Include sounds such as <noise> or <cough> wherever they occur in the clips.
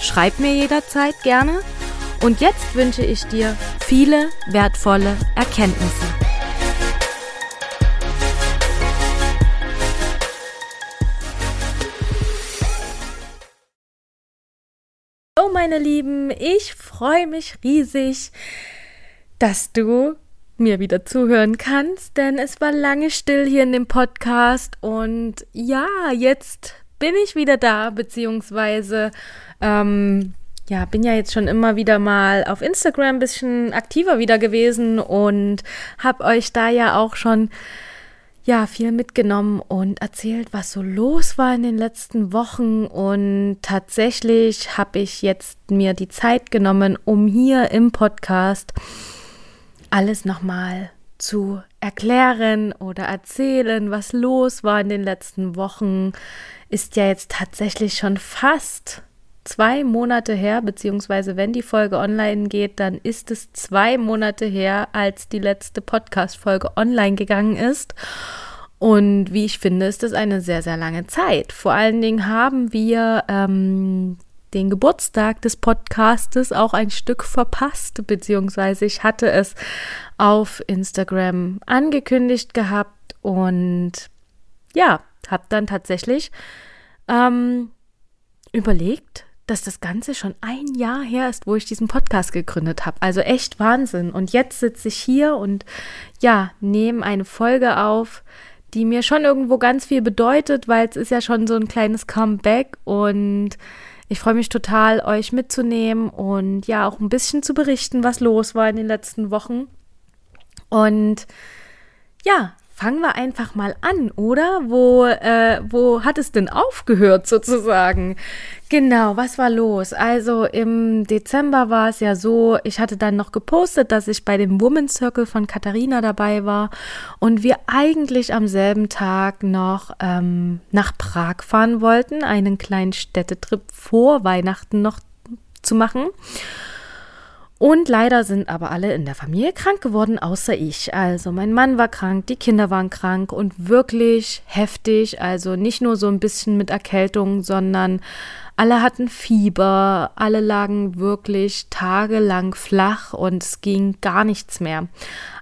Schreib mir jederzeit gerne. Und jetzt wünsche ich dir viele wertvolle Erkenntnisse. Hallo meine Lieben, ich freue mich riesig, dass du mir wieder zuhören kannst, denn es war lange still hier in dem Podcast und ja, jetzt bin ich wieder da, beziehungsweise ähm, ja, bin ja jetzt schon immer wieder mal auf Instagram ein bisschen aktiver wieder gewesen und habe euch da ja auch schon ja viel mitgenommen und erzählt, was so los war in den letzten Wochen. Und tatsächlich habe ich jetzt mir die Zeit genommen, um hier im Podcast alles nochmal zu erklären oder erzählen, was los war in den letzten Wochen, ist ja jetzt tatsächlich schon fast zwei Monate her, beziehungsweise wenn die Folge online geht, dann ist es zwei Monate her, als die letzte Podcast-Folge online gegangen ist. Und wie ich finde, ist das eine sehr, sehr lange Zeit. Vor allen Dingen haben wir ähm, den Geburtstag des Podcastes auch ein Stück verpasst, beziehungsweise ich hatte es auf Instagram angekündigt gehabt und ja, habe dann tatsächlich ähm, überlegt, dass das Ganze schon ein Jahr her ist, wo ich diesen Podcast gegründet habe. Also echt Wahnsinn. Und jetzt sitze ich hier und ja, nehme eine Folge auf, die mir schon irgendwo ganz viel bedeutet, weil es ist ja schon so ein kleines Comeback und ich freue mich total, euch mitzunehmen und ja, auch ein bisschen zu berichten, was los war in den letzten Wochen. Und ja, fangen wir einfach mal an, oder? Wo, äh, wo hat es denn aufgehört sozusagen? Genau, was war los? Also im Dezember war es ja so, ich hatte dann noch gepostet, dass ich bei dem Women's Circle von Katharina dabei war und wir eigentlich am selben Tag noch ähm, nach Prag fahren wollten, einen kleinen Städtetrip vor Weihnachten noch zu machen. Und leider sind aber alle in der Familie krank geworden, außer ich. Also mein Mann war krank, die Kinder waren krank und wirklich heftig. Also nicht nur so ein bisschen mit Erkältung, sondern alle hatten Fieber, alle lagen wirklich tagelang flach und es ging gar nichts mehr.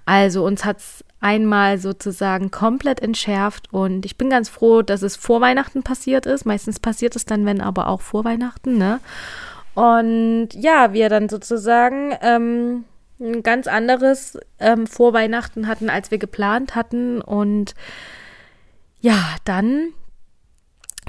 Also uns hat es einmal sozusagen komplett entschärft und ich bin ganz froh, dass es vor Weihnachten passiert ist. Meistens passiert es dann, wenn aber auch vor Weihnachten, ne? Und ja, wir dann sozusagen ähm, ein ganz anderes ähm, vor Weihnachten hatten, als wir geplant hatten. Und ja, dann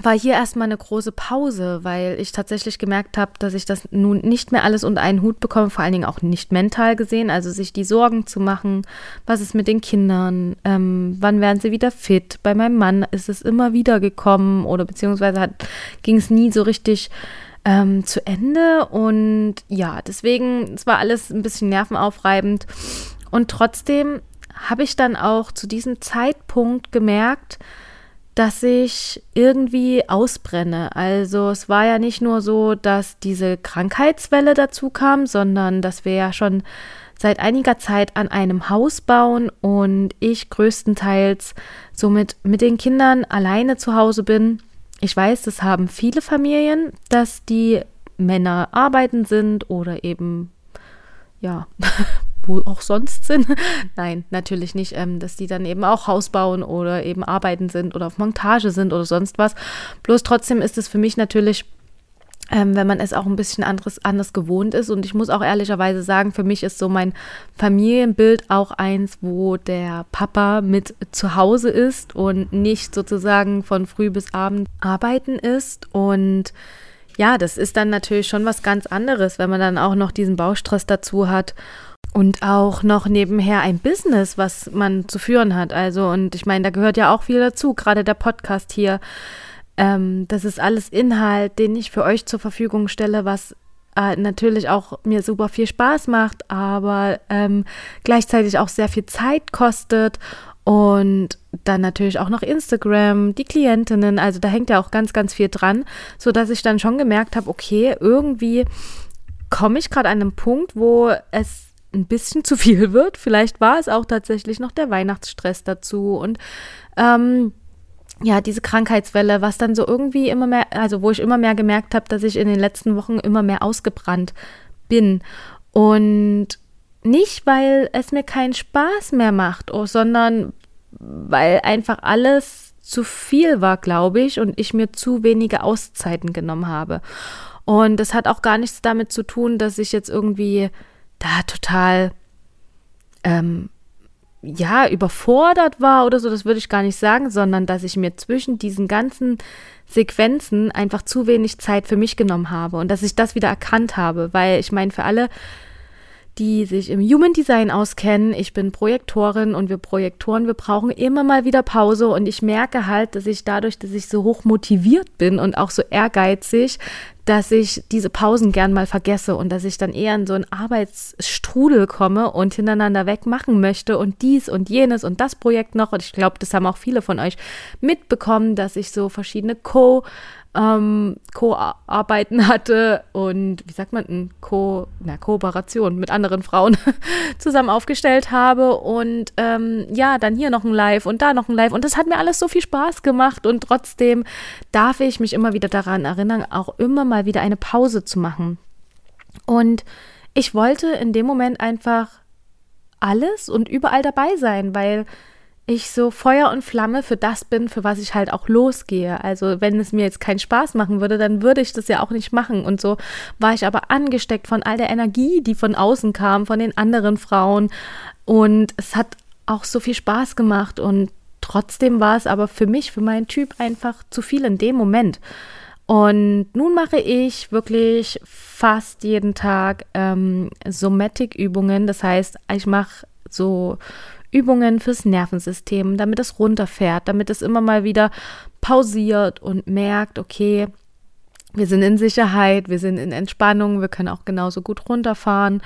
war hier erstmal eine große Pause, weil ich tatsächlich gemerkt habe, dass ich das nun nicht mehr alles unter einen Hut bekomme, vor allen Dingen auch nicht mental gesehen, also sich die Sorgen zu machen, was ist mit den Kindern, ähm, wann werden sie wieder fit. Bei meinem Mann ist es immer wieder gekommen oder beziehungsweise ging es nie so richtig ähm, zu Ende. Und ja, deswegen, es war alles ein bisschen nervenaufreibend. Und trotzdem habe ich dann auch zu diesem Zeitpunkt gemerkt, dass ich irgendwie ausbrenne. Also es war ja nicht nur so, dass diese Krankheitswelle dazu kam, sondern dass wir ja schon seit einiger Zeit an einem Haus bauen und ich größtenteils somit mit den Kindern alleine zu Hause bin ich weiß, das haben viele Familien, dass die Männer arbeiten sind oder eben, ja, <laughs> wo auch sonst sind. <laughs> Nein, natürlich nicht, ähm, dass die dann eben auch Haus bauen oder eben arbeiten sind oder auf Montage sind oder sonst was. Bloß trotzdem ist es für mich natürlich ähm, wenn man es auch ein bisschen anderes, anders gewohnt ist. Und ich muss auch ehrlicherweise sagen, für mich ist so mein Familienbild auch eins, wo der Papa mit zu Hause ist und nicht sozusagen von früh bis abend arbeiten ist. Und ja, das ist dann natürlich schon was ganz anderes, wenn man dann auch noch diesen Baustress dazu hat und auch noch nebenher ein Business, was man zu führen hat. Also, und ich meine, da gehört ja auch viel dazu, gerade der Podcast hier Ähm, das ist alles Inhalt, den ich für euch zur Verfügung stelle, was äh, natürlich auch mir super viel Spaß macht, aber ähm, gleichzeitig auch sehr viel Zeit kostet und dann natürlich auch noch Instagram, die Klientinnen, also da hängt ja auch ganz, ganz viel dran, so dass ich dann schon gemerkt habe, okay, irgendwie komme ich gerade an einem Punkt, wo es ein bisschen <laughs> zu viel wird. Vielleicht war es auch tatsächlich noch der Weihnachtsstress dazu und ähm, ja, diese Krankheitswelle, was dann so irgendwie immer mehr, also wo ich immer mehr gemerkt habe, dass ich in den letzten Wochen immer mehr ausgebrannt bin. Und nicht, weil es mir keinen Spaß mehr macht, oh, sondern weil einfach alles zu viel war, glaube ich, und ich mir zu wenige Auszeiten genommen habe. Und das hat auch gar nichts damit zu tun, dass ich jetzt irgendwie da total ähm, ja überfordert war oder so, das würde ich gar nicht sagen, sondern dass ich mir zwischen diesen ganzen Sequenzen einfach zu wenig Zeit für mich genommen habe und dass ich das wieder erkannt habe, weil ich meine, für alle die sich im Human Design auskennen. Ich bin Projektorin und wir Projektoren, wir brauchen immer mal wieder Pause und ich merke halt, dass ich dadurch, dass ich so hoch motiviert bin und auch so ehrgeizig, dass ich diese Pausen gern mal vergesse und dass ich dann eher in so einen Arbeitsstrudel komme und hintereinander weg machen möchte und dies und jenes und das Projekt noch. Und ich glaube, das haben auch viele von euch mitbekommen, dass ich so verschiedene Co- ähm, Co-Arbeiten hatte und wie sagt man, ein Co Kooperation mit anderen Frauen <laughs> zusammen aufgestellt habe und ähm, ja, dann hier noch ein Live und da noch ein Live und das hat mir alles so viel Spaß gemacht und trotzdem darf ich mich immer wieder daran erinnern, auch immer mal wieder eine Pause zu machen. Und ich wollte in dem Moment einfach alles und überall dabei sein, weil ich so Feuer und Flamme für das bin, für was ich halt auch losgehe. Also wenn es mir jetzt keinen Spaß machen würde, dann würde ich das ja auch nicht machen. Und so war ich aber angesteckt von all der Energie, die von außen kam, von den anderen Frauen. Und es hat auch so viel Spaß gemacht. Und trotzdem war es aber für mich, für meinen Typ einfach zu viel in dem Moment. Und nun mache ich wirklich fast jeden Tag ähm, Somatic-Übungen. Das heißt, ich mache so Übungen fürs Nervensystem, damit es runterfährt, damit es immer mal wieder pausiert und merkt, okay, wir sind in Sicherheit, wir sind in Entspannung, wir können auch genauso gut runterfahren.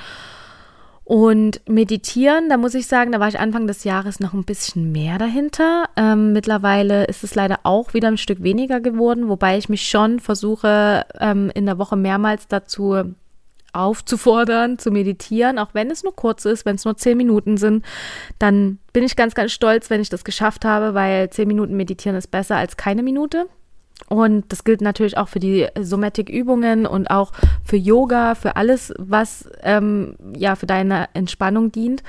Und meditieren, da muss ich sagen, da war ich Anfang des Jahres noch ein bisschen mehr dahinter. Ähm, mittlerweile ist es leider auch wieder ein Stück weniger geworden, wobei ich mich schon versuche, ähm, in der Woche mehrmals dazu aufzufordern, zu meditieren, auch wenn es nur kurz ist, wenn es nur zehn Minuten sind, dann bin ich ganz, ganz stolz, wenn ich das geschafft habe, weil zehn Minuten meditieren ist besser als keine Minute. Und das gilt natürlich auch für die Somatic-Übungen und auch für Yoga, für alles, was ähm, ja für deine Entspannung dient.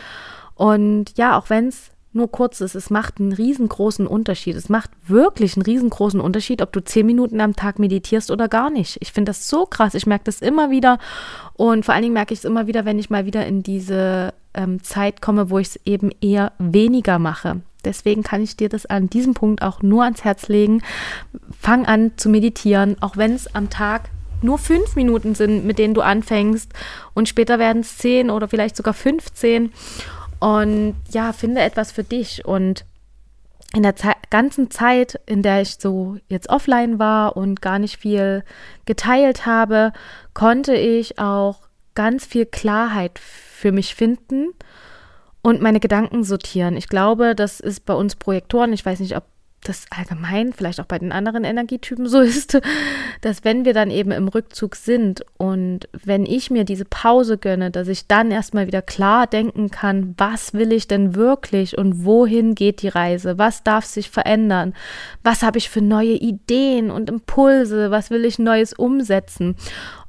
Und ja, auch wenn es nur kurz ist, es macht einen riesengroßen Unterschied. Es macht wirklich einen riesengroßen Unterschied, ob du zehn Minuten am Tag meditierst oder gar nicht. Ich finde das so krass. Ich merke das immer wieder und vor allen Dingen merke ich es immer wieder, wenn ich mal wieder in diese ähm, Zeit komme, wo ich es eben eher weniger mache. Deswegen kann ich dir das an diesem Punkt auch nur ans Herz legen. Fang an zu meditieren, auch wenn es am Tag nur fünf Minuten sind, mit denen du anfängst und später werden es zehn oder vielleicht sogar 15. Und ja, finde etwas für dich. Und in der Ze ganzen Zeit, in der ich so jetzt offline war und gar nicht viel geteilt habe, konnte ich auch ganz viel Klarheit für mich finden und meine Gedanken sortieren. Ich glaube, das ist bei uns Projektoren, ich weiß nicht, ob das allgemein, vielleicht auch bei den anderen Energietypen so <laughs> ist, dass wenn wir dann eben im Rückzug sind und wenn ich mir diese Pause gönne, dass ich dann erstmal wieder klar denken kann, was will ich denn wirklich und wohin geht die Reise, was darf sich verändern, was habe ich für neue Ideen und Impulse, was will ich Neues umsetzen.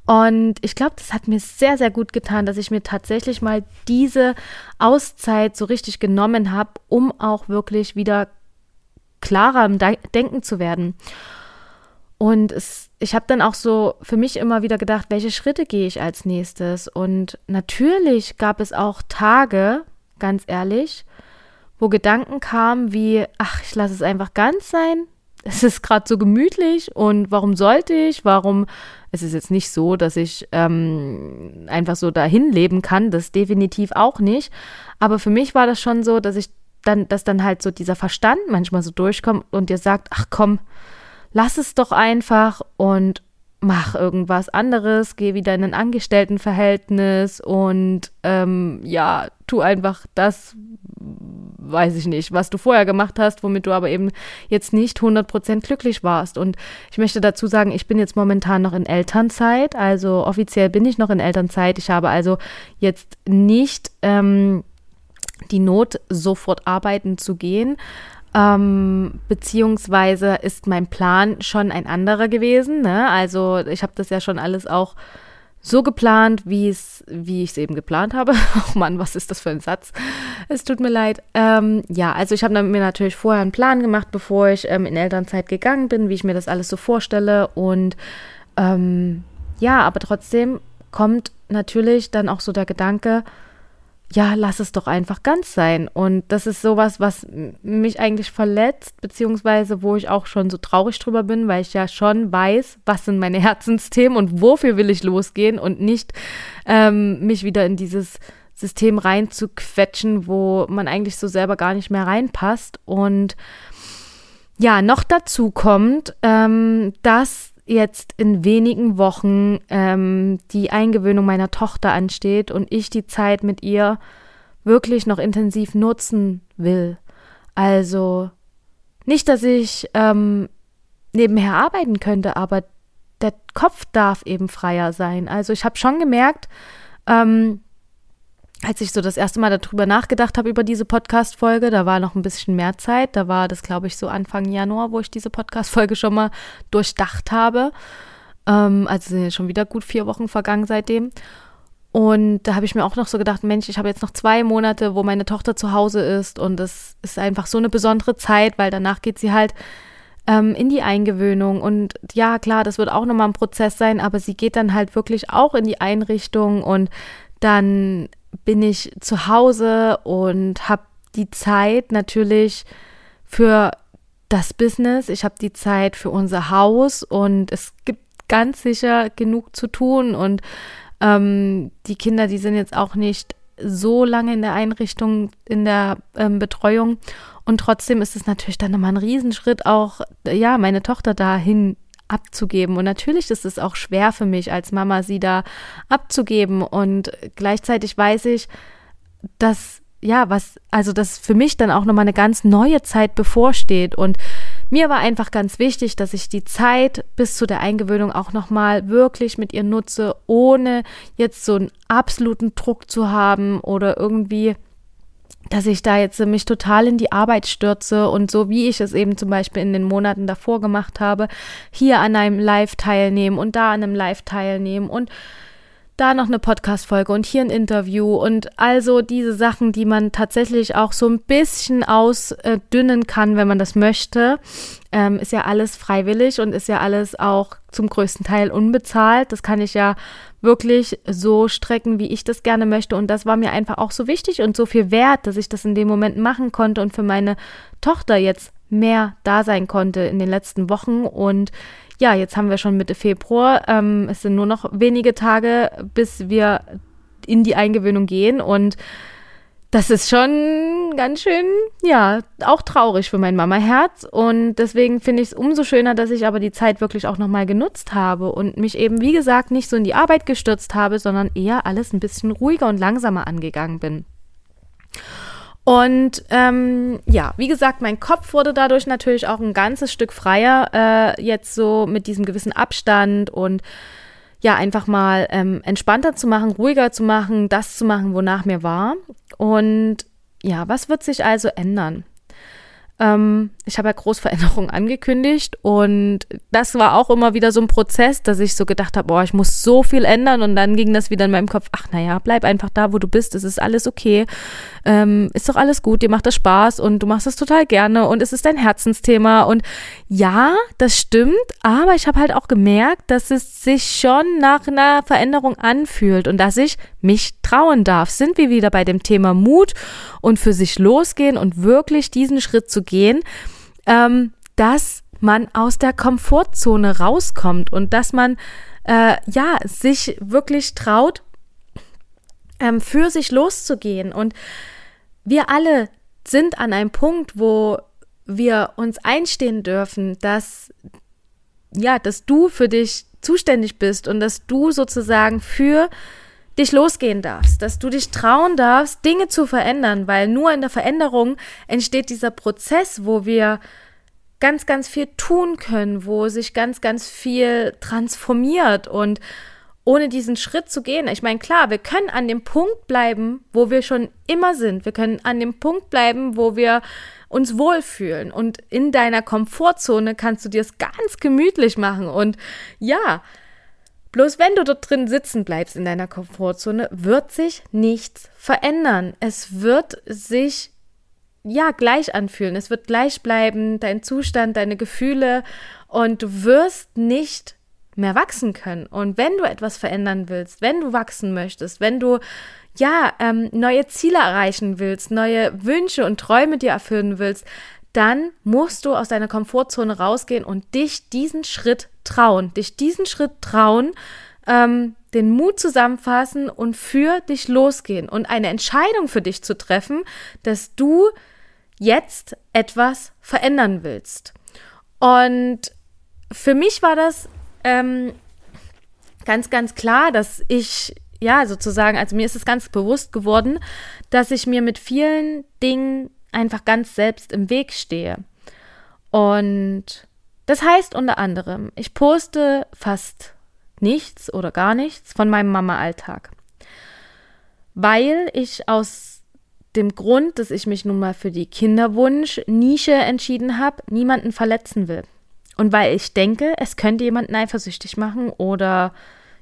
Und ich glaube, das hat mir sehr, sehr gut getan, dass ich mir tatsächlich mal diese Auszeit so richtig genommen habe, um auch wirklich wieder klarer im Denken zu werden. Und es, ich habe dann auch so für mich immer wieder gedacht, welche Schritte gehe ich als nächstes? Und natürlich gab es auch Tage, ganz ehrlich, wo Gedanken kamen wie, ach, ich lasse es einfach ganz sein. <laughs> Es ist gerade so gemütlich und warum sollte ich? Warum? Es ist jetzt nicht so, dass ich ähm, einfach so dahin leben kann, das definitiv auch nicht. Aber für mich war das schon so, dass ich dann, dass dann halt so dieser Verstand manchmal so durchkommt und dir sagt, ach komm, lass es doch einfach und mach irgendwas anderes, geh wieder in ein Angestelltenverhältnis und ähm, ja, tu einfach das, weiß ich nicht, was du vorher gemacht hast, womit du aber eben jetzt nicht 100% glücklich warst. Und ich möchte dazu sagen, ich bin jetzt momentan noch in Elternzeit, also offiziell bin ich noch in Elternzeit. Ich habe also jetzt nicht ähm, die Not, sofort arbeiten zu gehen. Ähm, beziehungsweise ist mein Plan schon ein anderer gewesen. Ne? Also ich habe das ja schon alles auch so geplant, wie es, wie ich es eben geplant habe. <laughs> Oh Mann, was ist das für ein Satz? Es tut mir leid. Ähm, ja, also ich habe mir natürlich vorher einen Plan gemacht, bevor ich ähm, in Elternzeit gegangen bin, wie ich mir das alles so vorstelle. Und ähm, ja, aber trotzdem kommt natürlich dann auch so der Gedanke, ja, lass es doch einfach ganz sein. Und das ist sowas, was mich eigentlich verletzt, beziehungsweise wo ich auch schon so traurig drüber bin, weil ich ja schon weiß, was sind meine <laughs> Herzensthemen und wofür will ich losgehen und nicht ähm, mich wieder in dieses System reinzuquetschen, wo man eigentlich so selber gar nicht mehr reinpasst. Und ja, noch dazu kommt, ähm, dass jetzt in wenigen Wochen ähm, die Eingewöhnung meiner Tochter ansteht und ich die Zeit mit ihr wirklich noch intensiv nutzen will. Also nicht, dass ich ähm, nebenher arbeiten könnte, aber der Kopf darf eben freier sein. Also ich habe schon gemerkt, ähm, als ich so das erste Mal darüber nachgedacht habe, über diese Podcast-Folge, da war noch ein bisschen mehr Zeit. Da war das, glaube ich, so Anfang Januar, wo ich diese Podcast-Folge schon mal durchdacht habe. Ähm, also sind ja schon wieder gut vier Wochen vergangen seitdem. Und da habe ich mir auch noch so gedacht, Mensch, ich habe jetzt noch zwei Monate, wo meine Tochter zu Hause ist. Und das ist einfach so eine besondere Zeit, weil danach geht sie halt ähm, in die Eingewöhnung. Und ja, klar, das wird auch nochmal ein Prozess sein, aber sie geht dann halt wirklich auch in die Einrichtung und dann bin ich zu Hause und habe die Zeit natürlich für das Business, ich habe die Zeit für unser Haus und es gibt ganz sicher genug zu tun. Und ähm, die Kinder, die sind jetzt auch nicht so lange in der Einrichtung, in der ähm, Betreuung. Und trotzdem ist es natürlich dann nochmal ein Riesenschritt auch, ja, meine Tochter dahin abzugeben. Und natürlich ist es auch schwer für mich als Mama, sie da abzugeben. Und gleichzeitig weiß ich, dass, ja, was, also dass für mich dann auch nochmal eine ganz neue Zeit bevorsteht. Und mir war einfach ganz wichtig, dass ich die Zeit bis zu der Eingewöhnung auch nochmal wirklich mit ihr nutze, ohne jetzt so einen absoluten Druck zu haben oder irgendwie dass ich da jetzt mich total in die Arbeit stürze und so wie ich es eben zum Beispiel in den Monaten davor gemacht habe, hier an einem Live teilnehmen und da an einem Live teilnehmen und da noch eine Podcast-Folge und hier ein Interview und also diese Sachen, die man tatsächlich auch so ein bisschen ausdünnen kann, wenn man das möchte, ähm, ist ja alles freiwillig und ist ja alles auch zum größten Teil unbezahlt. Das kann ich ja wirklich so strecken, wie ich das gerne möchte. Und das war mir einfach auch so wichtig und so viel wert, dass ich das in dem Moment machen konnte und für meine Tochter jetzt mehr da sein konnte in den letzten Wochen. Und ja, jetzt haben wir schon Mitte Februar. Ähm, es sind nur noch wenige Tage, bis wir in die Eingewöhnung gehen. Und das ist schon ganz schön, ja, auch traurig für mein Mama-Herz. Und deswegen finde ich es umso schöner, dass ich aber die Zeit wirklich auch nochmal genutzt habe und mich eben, wie gesagt, nicht so in die Arbeit gestürzt habe, sondern eher alles ein bisschen ruhiger und langsamer angegangen bin. Und ähm, ja, wie gesagt, mein Kopf wurde dadurch natürlich auch ein ganzes Stück freier, äh, jetzt so mit diesem gewissen Abstand und ja, einfach mal ähm, entspannter zu machen, ruhiger zu machen, das zu machen, wonach mir war. Und ja, was wird sich also ändern? Ähm, ich habe ja Großveränderungen angekündigt und das war auch immer wieder so ein Prozess, dass ich so gedacht habe, boah, ich muss so viel ändern und dann ging das wieder in meinem Kopf, ach naja, bleib einfach da, wo du bist, es ist alles okay, ähm, ist doch alles gut, dir macht das Spaß und du machst es total gerne und es ist dein Herzensthema und ja, das stimmt, aber ich habe halt auch gemerkt, dass es sich schon nach einer Veränderung anfühlt und dass ich mich trauen darf. Sind wir wieder bei dem Thema Mut und für sich losgehen und wirklich diesen Schritt zu gehen, ähm, dass man aus der Komfortzone rauskommt und dass man äh, ja sich wirklich traut, ähm, für sich loszugehen. Und wir alle sind an einem Punkt, wo wir uns einstehen dürfen, dass ja, dass du für dich zuständig bist und dass du sozusagen für dich losgehen darfst, dass du dich trauen darfst, Dinge zu verändern, weil nur in der Veränderung entsteht dieser Prozess, wo wir ganz, ganz viel tun können, wo sich ganz, ganz viel transformiert und ohne diesen Schritt zu gehen. Ich meine, klar, wir können an dem Punkt bleiben, wo wir schon immer sind. Wir können an dem Punkt bleiben, wo wir uns wohlfühlen. Und in deiner Komfortzone kannst du dir es ganz gemütlich machen. Und ja, Bloß wenn du dort drin sitzen bleibst in deiner Komfortzone, wird sich nichts verändern. Es wird sich ja gleich anfühlen. Es wird gleich bleiben, dein Zustand, deine Gefühle und du wirst nicht mehr wachsen können. Und wenn du etwas verändern willst, wenn du wachsen möchtest, wenn du ja ähm, neue Ziele erreichen willst, neue Wünsche und Träume dir erfüllen willst, dann musst du aus deiner Komfortzone rausgehen und dich diesen Schritt trauen, dich diesen Schritt trauen, ähm, den Mut zusammenfassen und für dich losgehen und eine Entscheidung für dich zu treffen, dass du jetzt etwas verändern willst. Und für mich war das ähm, ganz, ganz klar, dass ich, ja, sozusagen, also mir ist es ganz bewusst geworden, dass ich mir mit vielen Dingen einfach ganz selbst im Weg stehe. Und das heißt unter anderem, ich poste fast nichts oder gar nichts von meinem Mama-Alltag, weil ich aus dem Grund, dass ich mich nun mal für die Kinderwunsch-Nische entschieden habe, niemanden verletzen will. Und weil ich denke, es könnte jemanden eifersüchtig machen oder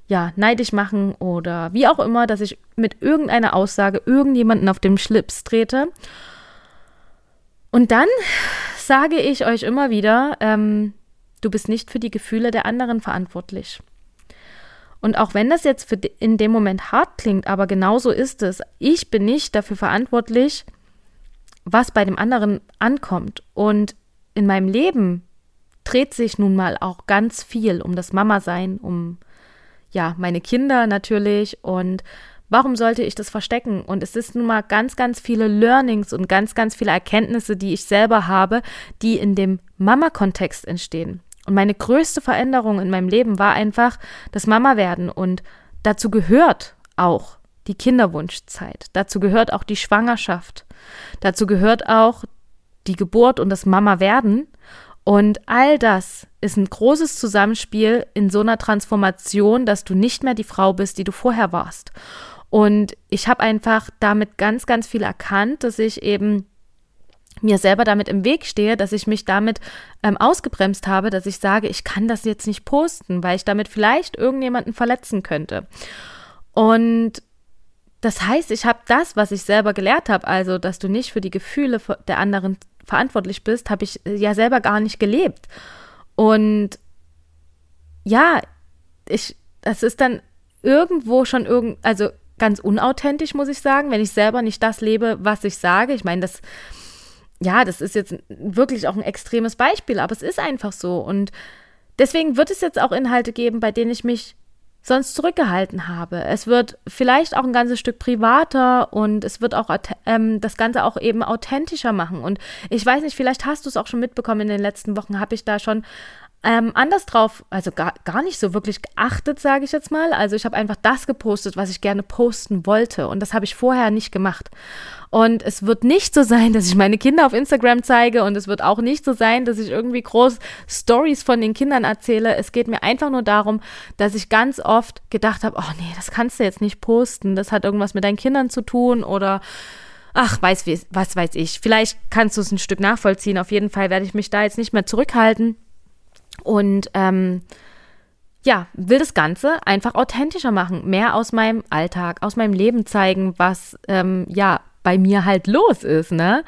ja, neidisch machen oder wie auch immer, dass ich mit irgendeiner Aussage irgendjemanden auf dem Schlips trete. Und dann sage ich euch immer wieder, ähm, du bist nicht für die Gefühle der anderen verantwortlich. Und auch wenn das jetzt in dem Moment hart klingt, aber genau so ist es. Ich bin nicht dafür verantwortlich, was bei dem anderen ankommt. Und in meinem Leben dreht sich nun mal auch ganz viel um das Mama-Sein, um ja, meine Kinder natürlich und Warum sollte ich das verstecken? Und es ist nun mal ganz, ganz viele Learnings und ganz, ganz viele Erkenntnisse, die ich selber habe, die in dem Mama-Kontext entstehen. Und meine größte Veränderung in meinem Leben war einfach das Mama werden. Und dazu gehört auch die Kinderwunschzeit. Dazu gehört auch die Schwangerschaft. Dazu gehört auch die Geburt und das Mama werden. Und all das ist ein großes Zusammenspiel in so einer Transformation, dass du nicht mehr die Frau bist, die du vorher warst. Und ich habe einfach damit ganz, ganz viel erkannt, dass ich eben mir selber damit im Weg stehe, dass ich mich damit ähm, ausgebremst habe, dass ich sage, ich kann das jetzt nicht posten, weil ich damit vielleicht irgendjemanden verletzen könnte. Und das heißt, ich habe das, was ich selber gelehrt habe, also dass du nicht für die Gefühle der anderen verantwortlich bist, habe ich äh, ja selber gar nicht gelebt. Und ja, ich, das ist dann irgendwo schon irgend, also ganz unauthentisch, muss ich sagen, wenn ich selber nicht das lebe, was ich sage. Ich meine, das, ja, das ist jetzt wirklich auch ein extremes Beispiel, aber es ist einfach so. Und deswegen wird es jetzt auch Inhalte geben, bei denen ich mich sonst zurückgehalten habe. Es wird vielleicht auch ein ganzes Stück privater und es wird auch ähm, das Ganze auch eben authentischer machen. Und ich weiß nicht, vielleicht hast du es auch schon mitbekommen in den letzten Wochen, habe ich da schon ähm, anders drauf, also gar, gar nicht so wirklich geachtet, sage ich jetzt mal. Also ich habe einfach das gepostet, was ich gerne posten wollte. Und das habe ich vorher nicht gemacht. Und es wird nicht so sein, dass ich meine Kinder auf Instagram zeige. Und es wird auch nicht so sein, dass ich irgendwie groß Stories von den Kindern erzähle. Es geht mir einfach nur darum, dass ich ganz oft gedacht habe, oh nee, das kannst du jetzt nicht posten. Das hat irgendwas mit deinen Kindern zu tun oder ach, weiß, was weiß ich. Vielleicht kannst du es ein Stück nachvollziehen. Auf jeden Fall werde ich mich da jetzt nicht mehr zurückhalten. Und ähm, ja, will das Ganze einfach authentischer machen, mehr aus meinem Alltag, aus meinem Leben zeigen, was ähm, ja bei mir halt los ist, ne?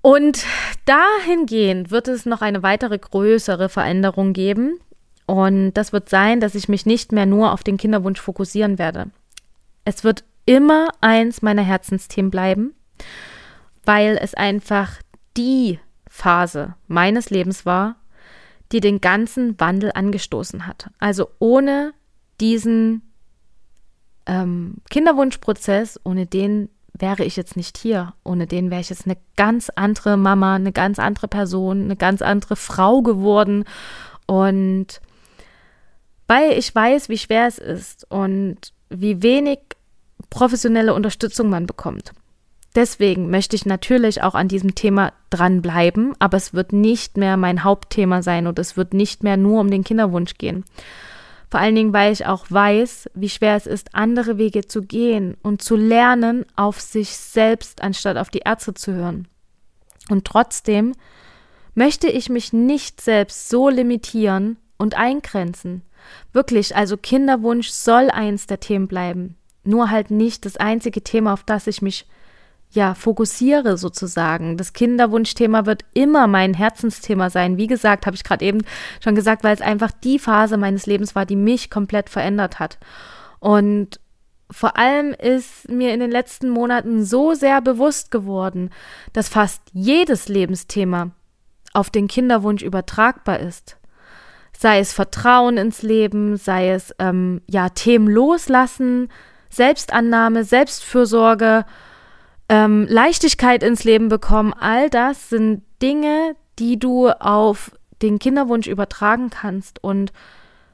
Und dahingehend wird es noch eine weitere größere Veränderung geben. Und das wird sein, dass ich mich nicht mehr nur auf den Kinderwunsch fokussieren werde. Es wird immer eins meiner Herzensthemen bleiben, weil es einfach die Phase meines Lebens war, die den ganzen Wandel angestoßen hat. Also ohne diesen ähm, Kinderwunschprozess, ohne den wäre ich jetzt nicht hier. Ohne den wäre ich jetzt eine ganz andere Mama, eine ganz andere Person, eine ganz andere Frau geworden. Und weil ich weiß, wie schwer es ist und wie wenig professionelle Unterstützung man bekommt. Deswegen möchte ich natürlich auch an diesem Thema dranbleiben, aber es wird nicht mehr mein Hauptthema sein und es wird nicht mehr nur um den Kinderwunsch gehen. Vor allen Dingen, weil ich auch weiß, wie schwer es ist, andere Wege zu gehen und zu lernen, auf sich selbst anstatt auf die Ärzte zu hören. Und trotzdem möchte ich mich nicht selbst so limitieren und eingrenzen. Wirklich, also Kinderwunsch soll eins der Themen bleiben. Nur halt nicht das einzige Thema, auf das ich mich ja, fokussiere sozusagen. Das Kinderwunschthema wird immer mein Herzensthema sein. Wie gesagt, habe ich gerade eben schon gesagt, weil es einfach die Phase meines Lebens war, die mich komplett verändert hat. Und vor allem ist mir in den letzten Monaten so sehr bewusst geworden, dass fast jedes Lebensthema auf den Kinderwunsch übertragbar ist. Sei es Vertrauen ins Leben, sei es ähm, ja Themen loslassen, Selbstannahme, Selbstfürsorge, ähm, Leichtigkeit ins Leben bekommen, all das sind Dinge, die du auf den Kinderwunsch übertragen kannst. Und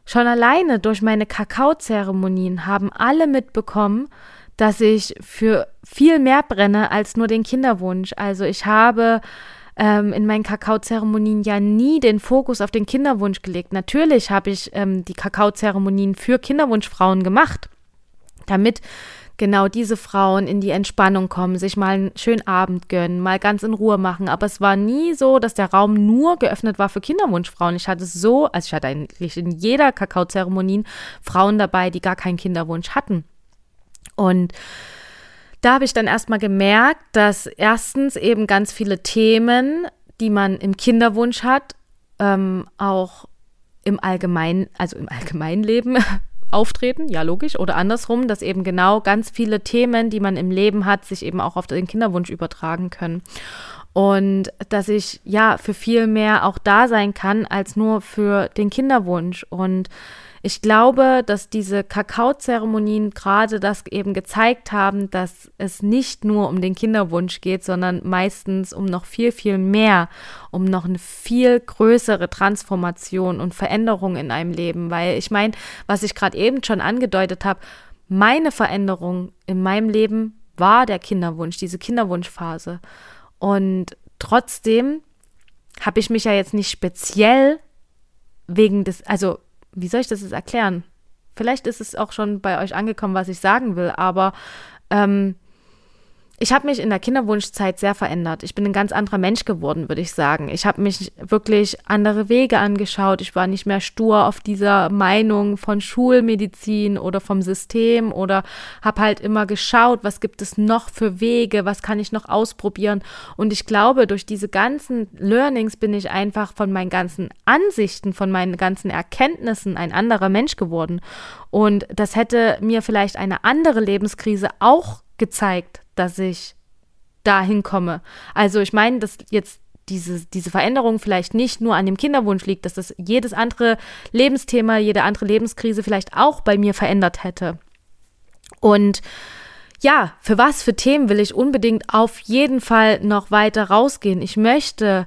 schon alleine durch meine Kakaozeremonien haben alle mitbekommen, dass ich für viel mehr brenne als nur den Kinderwunsch. Also ich habe ähm, in meinen Kakaozeremonien ja nie den Fokus auf den Kinderwunsch gelegt. Natürlich habe ich ähm, die Kakaozeremonien für Kinderwunschfrauen gemacht, damit genau diese Frauen in die Entspannung kommen, sich mal einen schönen Abend gönnen, mal ganz in Ruhe machen. Aber es war nie so, dass der Raum nur geöffnet war für Kinderwunschfrauen. Ich hatte so, also ich hatte eigentlich in jeder Kakaozeremonie Frauen dabei, die gar keinen Kinderwunsch hatten. Und da habe ich dann erstmal gemerkt, dass erstens eben ganz viele Themen, die man im Kinderwunsch hat, ähm, auch im Allgemeinen, also im Allgemeinleben <laughs> auftreten, ja logisch, oder andersrum, dass eben genau ganz viele Themen, die man im Leben hat, sich eben auch auf den Kinderwunsch übertragen können. Und dass ich ja für viel mehr auch da sein kann als nur für den Kinderwunsch. Und ich glaube, dass diese Kakaozeremonien gerade das eben gezeigt haben, dass es nicht nur um den Kinderwunsch geht, sondern meistens um noch viel, viel mehr, um noch eine viel größere Transformation und Veränderung in einem Leben. Weil ich meine, was ich gerade eben schon angedeutet habe, meine Veränderung in meinem Leben war der Kinderwunsch, diese Kinderwunschphase. Und trotzdem habe ich mich ja jetzt nicht speziell wegen des, also wie soll ich das jetzt erklären? Vielleicht ist es auch schon bei euch angekommen, was ich sagen will, aber ähm, ich habe mich in der Kinderwunschzeit sehr verändert. Ich bin ein ganz anderer Mensch geworden, würde ich sagen. Ich habe mich wirklich andere Wege angeschaut. Ich war nicht mehr stur auf dieser Meinung von Schulmedizin oder vom System oder habe halt immer geschaut, was gibt es noch für Wege, was kann ich noch ausprobieren. Und ich glaube, durch diese ganzen Learnings bin ich einfach von meinen ganzen Ansichten, von meinen ganzen Erkenntnissen ein anderer Mensch geworden. Und das hätte mir vielleicht eine andere Lebenskrise auch gezeigt, dass ich dahin komme. Also ich meine, dass jetzt diese, diese Veränderung vielleicht nicht nur an dem Kinderwunsch liegt, dass das jedes andere Lebensthema, jede andere Lebenskrise vielleicht auch bei mir verändert hätte. Und ja, für was für Themen will ich unbedingt auf jeden Fall noch weiter rausgehen? Ich möchte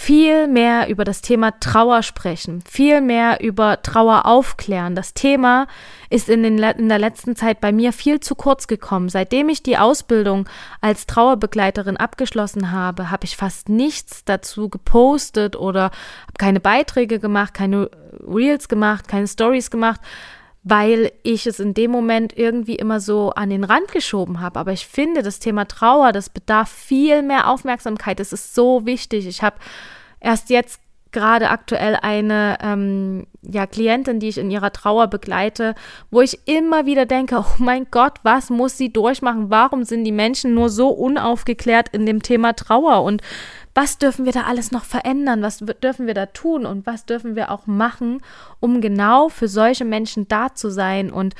viel mehr über das Thema Trauer sprechen, viel mehr über Trauer aufklären. Das Thema ist in, den, in der letzten Zeit bei mir viel zu kurz gekommen. Seitdem ich die Ausbildung als Trauerbegleiterin abgeschlossen habe, habe ich fast nichts dazu gepostet oder habe keine Beiträge gemacht, keine Reels gemacht, keine Stories gemacht, weil ich es in dem Moment irgendwie immer so an den Rand geschoben habe. Aber ich finde, das Thema Trauer, das bedarf viel mehr Aufmerksamkeit. Es ist so wichtig. Ich habe erst jetzt gerade aktuell eine ähm, ja, Klientin, die ich in ihrer Trauer begleite, wo ich immer wieder denke, oh mein Gott, was muss sie durchmachen? Warum sind die Menschen nur so unaufgeklärt in dem Thema Trauer? Und was dürfen wir da alles noch verändern? Was dürfen wir da tun? Und was dürfen wir auch machen, um genau für solche Menschen da zu sein? Und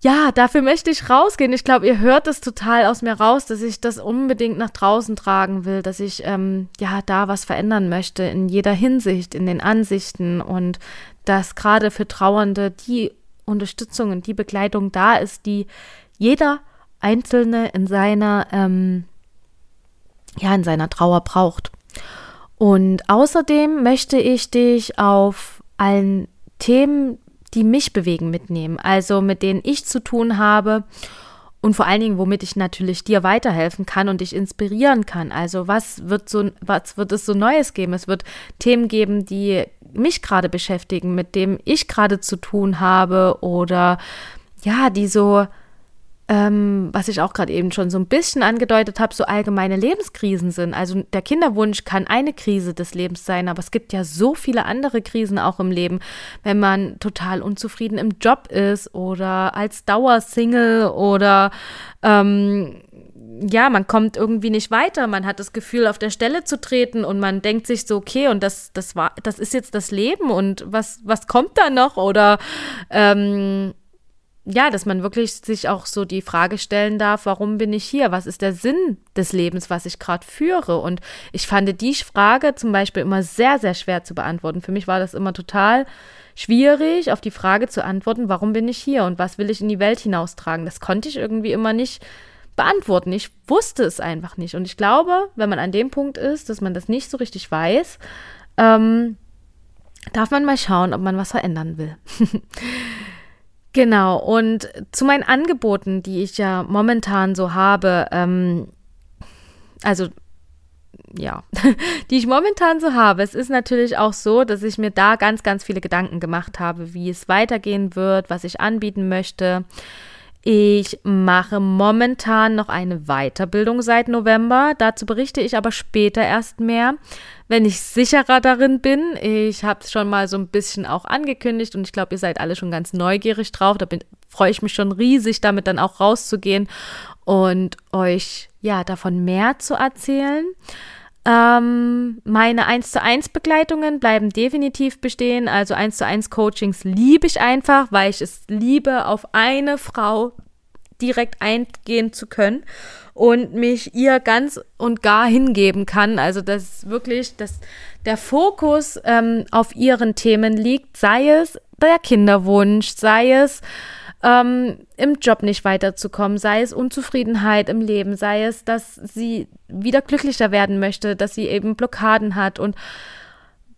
ja, dafür möchte ich rausgehen. Ich glaube, ihr hört es total aus mir raus, dass ich das unbedingt nach draußen tragen will, dass ich ähm, ja da was verändern möchte in jeder Hinsicht, in den Ansichten und dass gerade für Trauernde die Unterstützung und die Begleitung da ist, die jeder Einzelne in seiner ähm, ja in seiner Trauer braucht. Und außerdem möchte ich dich auf allen Themen, die mich bewegen, mitnehmen, also mit denen ich zu tun habe und vor allen Dingen, womit ich natürlich dir weiterhelfen kann und dich inspirieren kann. Also was wird so, was wird es so Neues geben? Es wird Themen geben, die mich gerade beschäftigen, mit dem ich gerade zu tun habe oder ja, die so ähm, was ich auch gerade eben schon so ein bisschen angedeutet habe, so allgemeine Lebenskrisen sind. Also der Kinderwunsch kann eine Krise des Lebens sein, aber es gibt ja so viele andere Krisen auch im Leben, wenn man total unzufrieden im Job ist oder als Dauersingle oder ähm, ja, man kommt irgendwie nicht weiter, man hat das Gefühl, auf der Stelle zu treten und man denkt sich so, okay, und das, das war, das ist jetzt das Leben und was, was kommt da noch? Oder ähm, ja, dass man wirklich sich auch so die Frage stellen darf, warum bin ich hier? Was ist der Sinn des Lebens, was ich gerade führe? Und ich fand die Frage zum Beispiel immer sehr, sehr schwer zu beantworten. Für mich war das immer total schwierig, auf die Frage zu antworten, warum bin ich hier und was will ich in die Welt hinaustragen? Das konnte ich irgendwie immer nicht beantworten. Ich wusste es einfach nicht. Und ich glaube, wenn man an dem Punkt ist, dass man das nicht so richtig weiß, ähm, darf man mal schauen, ob man was verändern will. <laughs> Genau, und zu meinen Angeboten, die ich ja momentan so habe, ähm, also ja, <laughs> die ich momentan so habe. Es ist natürlich auch so, dass ich mir da ganz, ganz viele Gedanken gemacht habe, wie es weitergehen wird, was ich anbieten möchte. Ich mache momentan noch eine Weiterbildung seit November. Dazu berichte ich aber später erst mehr, wenn ich sicherer darin bin. Ich habe es schon mal so ein bisschen auch angekündigt und ich glaube, ihr seid alle schon ganz neugierig drauf. Da freue ich mich schon riesig, damit dann auch rauszugehen und euch ja davon mehr zu erzählen. Ähm, meine 1 zu 1 Begleitungen bleiben definitiv bestehen. Also 1 zu 1 Coachings liebe ich einfach, weil ich es liebe, auf eine Frau direkt eingehen zu können und mich ihr ganz und gar hingeben kann. Also dass wirklich dass der Fokus ähm, auf ihren Themen liegt, sei es der Kinderwunsch, sei es ähm, im Job nicht weiterzukommen, sei es Unzufriedenheit im Leben, sei es, dass sie wieder glücklicher werden möchte, dass sie eben Blockaden hat und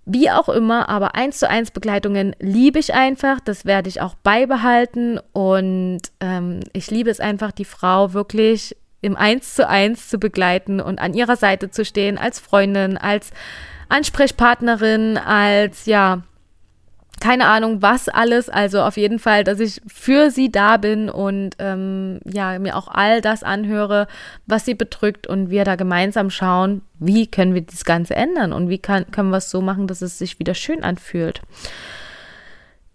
wie auch immer, aber eins zu eins Begleitungen liebe ich einfach, das werde ich auch beibehalten und ähm, ich liebe es einfach, die Frau wirklich im Eins zu eins zu begleiten und an ihrer Seite zu stehen als Freundin, als Ansprechpartnerin, als ja keine Ahnung, was alles. Also auf jeden Fall, dass ich für sie da bin und ähm, ja, mir auch all das anhöre, was sie bedrückt und wir da gemeinsam schauen, wie können wir das Ganze ändern und wie kann, können wir es so machen, dass es sich wieder schön anfühlt.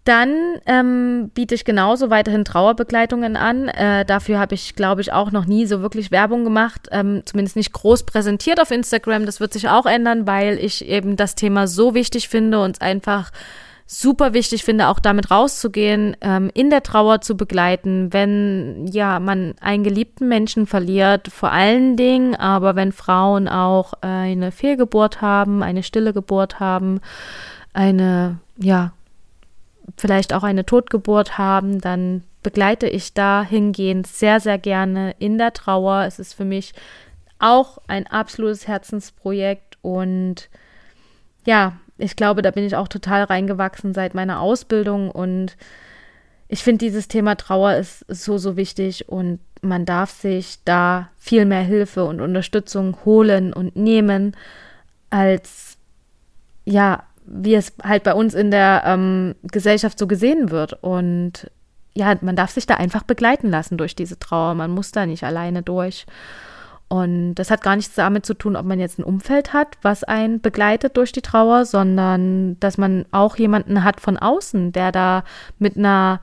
Dann ähm, biete ich genauso weiterhin Trauerbegleitungen an. Äh, dafür habe ich, glaube ich, auch noch nie so wirklich Werbung gemacht, ähm, zumindest nicht groß präsentiert auf Instagram. Das wird sich auch ändern, weil ich eben das Thema so wichtig finde und einfach super wichtig finde, auch damit rauszugehen, ähm, in der Trauer zu begleiten, wenn ja man einen geliebten Menschen verliert, vor allen Dingen, aber wenn Frauen auch eine Fehlgeburt haben, eine stille Geburt haben, eine ja vielleicht auch eine Totgeburt haben, dann begleite ich dahingehend sehr sehr gerne in der Trauer. Es ist für mich auch ein absolutes Herzensprojekt und ja, ich glaube, da bin ich auch total reingewachsen seit meiner Ausbildung und ich finde, dieses Thema Trauer ist so, so wichtig und man darf sich da viel mehr Hilfe und Unterstützung holen und nehmen, als ja, wie es halt bei uns in der ähm, Gesellschaft so gesehen wird. Und ja, man darf sich da einfach begleiten lassen durch diese Trauer. Man muss da nicht alleine durch. Und das hat gar nichts damit zu tun, ob man jetzt ein Umfeld hat, was einen begleitet durch die Trauer, sondern dass man auch jemanden hat von außen, der da mit einer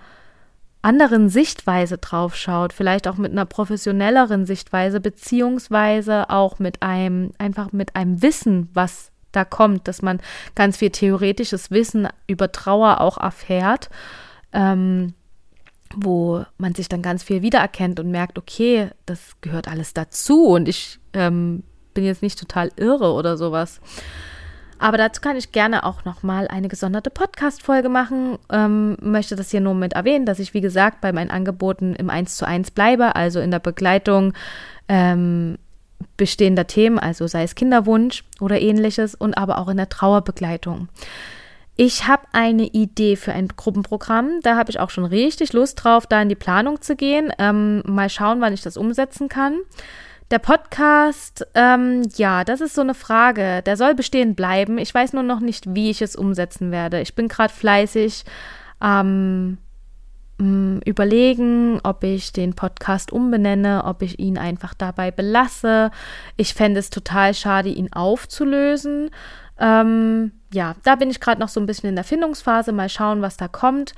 anderen Sichtweise drauf schaut, vielleicht auch mit einer professionelleren Sichtweise, beziehungsweise auch mit einem, einfach mit einem Wissen, was da kommt, dass man ganz viel theoretisches Wissen über Trauer auch erfährt. Ähm, wo man sich dann ganz viel wiedererkennt und merkt, okay, das gehört alles dazu und ich ähm, bin jetzt nicht total irre oder sowas. Aber dazu kann ich gerne auch nochmal eine gesonderte Podcast-Folge machen. Ähm, möchte das hier nur mit erwähnen, dass ich, wie gesagt, bei meinen Angeboten im 1 zu 1 bleibe, also in der Begleitung ähm, bestehender Themen, also sei es Kinderwunsch oder ähnliches und aber auch in der Trauerbegleitung. Ich habe eine Idee für ein Gruppenprogramm. Da habe ich auch schon richtig Lust drauf, da in die Planung zu gehen. Ähm, mal schauen, wann ich das umsetzen kann. Der Podcast, ähm, ja, das ist so eine Frage. Der soll bestehen bleiben. Ich weiß nur noch nicht, wie ich es umsetzen werde. Ich bin gerade fleißig ähm, überlegen, ob ich den Podcast umbenenne, ob ich ihn einfach dabei belasse. Ich fände es total schade, ihn aufzulösen. Ähm, ja, da bin ich gerade noch so ein bisschen in der Findungsphase. Mal schauen, was da kommt.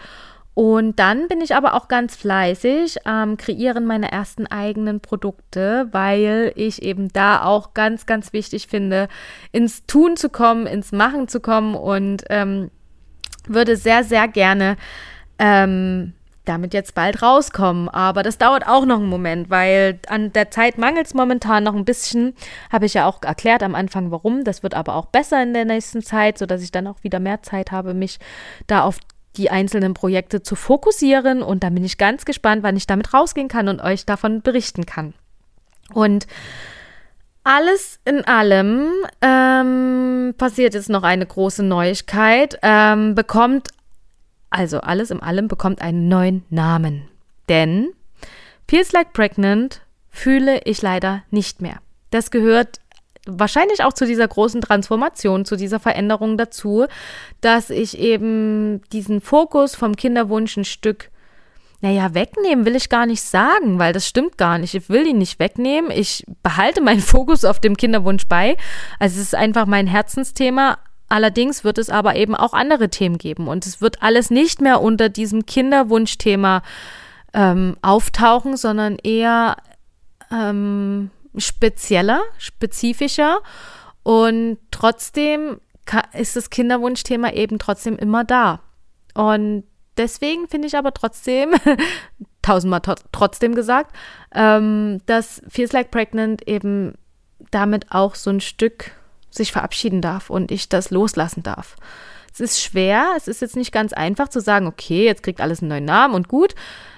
Und dann bin ich aber auch ganz fleißig am Kreieren meiner ersten eigenen Produkte, weil ich eben da auch ganz, ganz wichtig finde, ins Tun zu kommen, ins Machen zu kommen und ähm, würde sehr, sehr gerne ähm, damit jetzt bald rauskommen. Aber das dauert auch noch einen Moment, weil an der Zeit mangelt es momentan noch ein bisschen. Habe ich ja auch erklärt am Anfang, warum. Das wird aber auch besser in der nächsten Zeit, sodass ich dann auch wieder mehr Zeit habe, mich da auf die einzelnen Projekte zu fokussieren. Und dann bin ich ganz gespannt, wann ich damit rausgehen kann und euch davon berichten kann. Und alles in allem ähm, passiert jetzt noch eine große Neuigkeit. Ähm, bekommt also alles in allem bekommt einen neuen Namen. Denn Feels Like Pregnant fühle ich leider nicht mehr. Das gehört wahrscheinlich auch zu dieser großen Transformation, zu dieser Veränderung dazu, dass ich eben diesen Fokus vom Kinderwunsch ein Stück naja, wegnehmen will ich gar nicht sagen, weil das stimmt gar nicht. Ich will ihn nicht wegnehmen. Ich behalte meinen <laughs> Fokus auf dem Kinderwunsch bei. Also es ist einfach mein Herzensthema, Allerdings wird es aber eben auch andere Themen geben und es wird alles nicht mehr unter diesem Kinderwunschthema ähm, auftauchen, sondern eher ähm, spezieller, spezifischer und trotzdem ist das Kinderwunschthema eben trotzdem immer da. Und deswegen finde ich aber trotzdem, <laughs> tausendmal trotzdem gesagt, ähm, dass Feels Like Pregnant eben damit auch so ein Stück sich verabschieden darf und ich das loslassen darf. Es ist schwer, es ist jetzt nicht ganz einfach zu sagen, okay, jetzt kriegt alles einen neuen Namen und gut.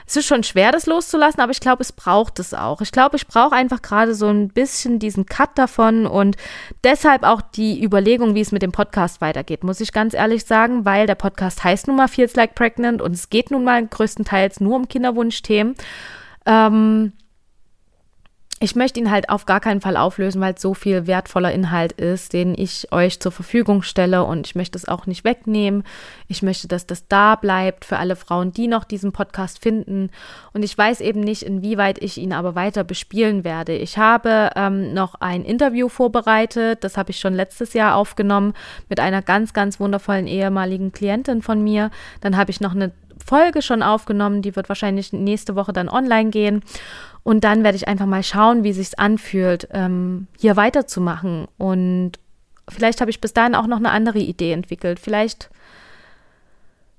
Es ist schon schwer, das loszulassen, aber ich glaube, es braucht es auch. Ich glaube, ich brauche einfach gerade so ein bisschen diesen Cut davon und deshalb auch die Überlegung, wie es mit dem Podcast weitergeht, muss ich ganz ehrlich sagen, weil der Podcast heißt nun mal Feels Like Pregnant und es geht nun mal größtenteils nur um Kinderwunschthemen. Ähm, ich möchte ihn halt auf gar keinen Fall auflösen, weil es so viel wertvoller Inhalt ist, den ich euch zur Verfügung stelle und ich möchte es auch nicht wegnehmen. Ich möchte, dass das da bleibt für alle Frauen, die noch diesen Podcast finden. Und ich weiß eben nicht, inwieweit ich ihn aber weiter bespielen werde. Ich habe ähm, noch ein Interview vorbereitet, das habe ich schon letztes Jahr aufgenommen mit einer ganz, ganz wundervollen ehemaligen Klientin von mir. Dann habe ich noch eine Folge schon aufgenommen, die wird wahrscheinlich nächste Woche dann online gehen. Und dann werde ich einfach mal schauen, wie sich anfühlt, ähm, hier weiterzumachen. Und vielleicht habe ich bis dahin auch noch eine andere Idee entwickelt. Vielleicht,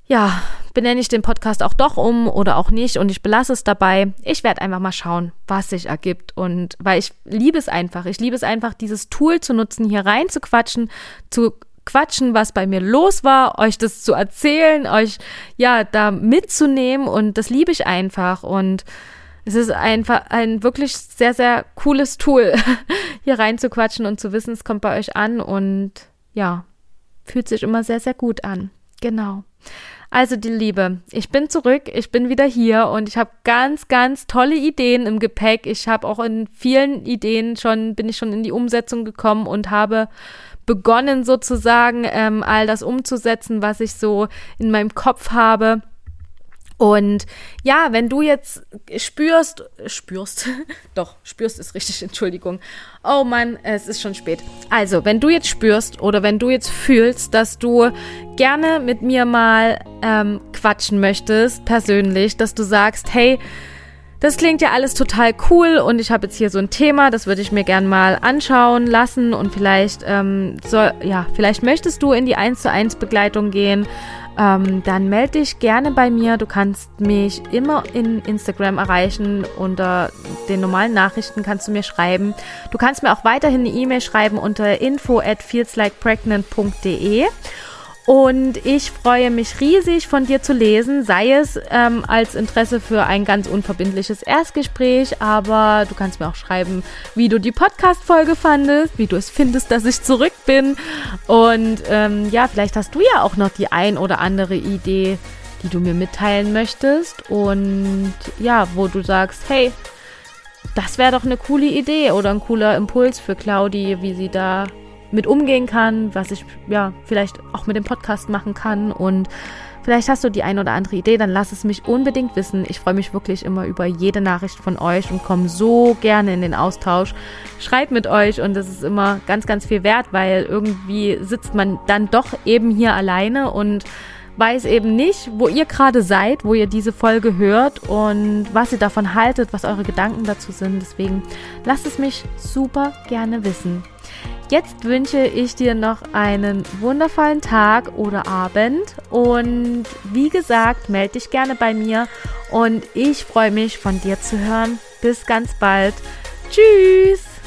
ja, benenne ich den Podcast auch doch um oder auch nicht und ich belasse es dabei. Ich werde einfach mal schauen, was sich ergibt. Und weil ich liebe es einfach. Ich liebe es einfach, dieses Tool zu nutzen, hier rein zu quatschen, zu quatschen, was bei mir los war, euch das zu erzählen, euch ja da mitzunehmen und das liebe ich einfach und es ist einfach ein wirklich sehr, sehr cooles Tool, <laughs> hier reinzuquatschen und zu wissen, es kommt bei euch an und ja, fühlt sich immer sehr, sehr gut an. Genau. Also die Liebe, ich bin zurück, ich bin wieder hier und ich habe ganz, ganz tolle Ideen im Gepäck. Ich habe auch in vielen Ideen schon, bin ich schon in die Umsetzung gekommen und habe begonnen sozusagen ähm, all das umzusetzen, was ich so in meinem Kopf habe. Und ja, wenn du jetzt spürst, spürst, <laughs> doch, spürst ist richtig, <laughs> Entschuldigung. Oh Mann, es ist schon spät. Also, wenn du jetzt spürst oder wenn du jetzt fühlst, dass du gerne mit mir mal ähm, quatschen möchtest, persönlich, dass du sagst, hey, das klingt ja alles total cool und ich habe jetzt hier so ein Thema, das würde ich mir gern mal anschauen lassen und vielleicht ähm, soll, ja, vielleicht möchtest du in die 1 zu 1 Begleitung gehen ähm, dann melde dich gerne bei mir. Du kannst mich immer in Instagram erreichen. Unter den normalen Nachrichten kannst du mir schreiben. Du kannst mir auch weiterhin eine E-Mail schreiben unter info at feelslikepregnant.de. Und ich freue mich riesig, von dir zu lesen, sei es ähm, als Interesse für ein ganz unverbindliches Erstgespräch, aber du kannst mir auch schreiben, wie du die Podcast-Folge fandest, wie du es findest, dass ich zurück bin. Und ähm, ja, vielleicht hast du ja auch noch die ein oder andere Idee, die du mir mitteilen möchtest. Und ja, wo du sagst, hey, das wäre doch eine coole Idee oder ein cooler Impuls für Claudi, wie sie da mit umgehen kann, was ich ja vielleicht auch mit dem Podcast machen kann und vielleicht hast du die ein oder andere Idee, dann lass es mich unbedingt wissen. Ich freue mich wirklich immer über jede Nachricht von euch und komme so gerne in den Austausch. Schreibt mit euch und das ist immer ganz, ganz viel wert, weil irgendwie sitzt man dann doch eben hier alleine und weiß eben nicht, wo ihr gerade seid, wo ihr diese Folge hört und was ihr davon haltet, was eure Gedanken dazu sind. Deswegen lasst es mich super gerne wissen. Jetzt wünsche ich dir noch einen wundervollen Tag oder Abend und wie gesagt, melde dich gerne bei mir und ich freue mich von dir zu hören. Bis ganz bald. Tschüss!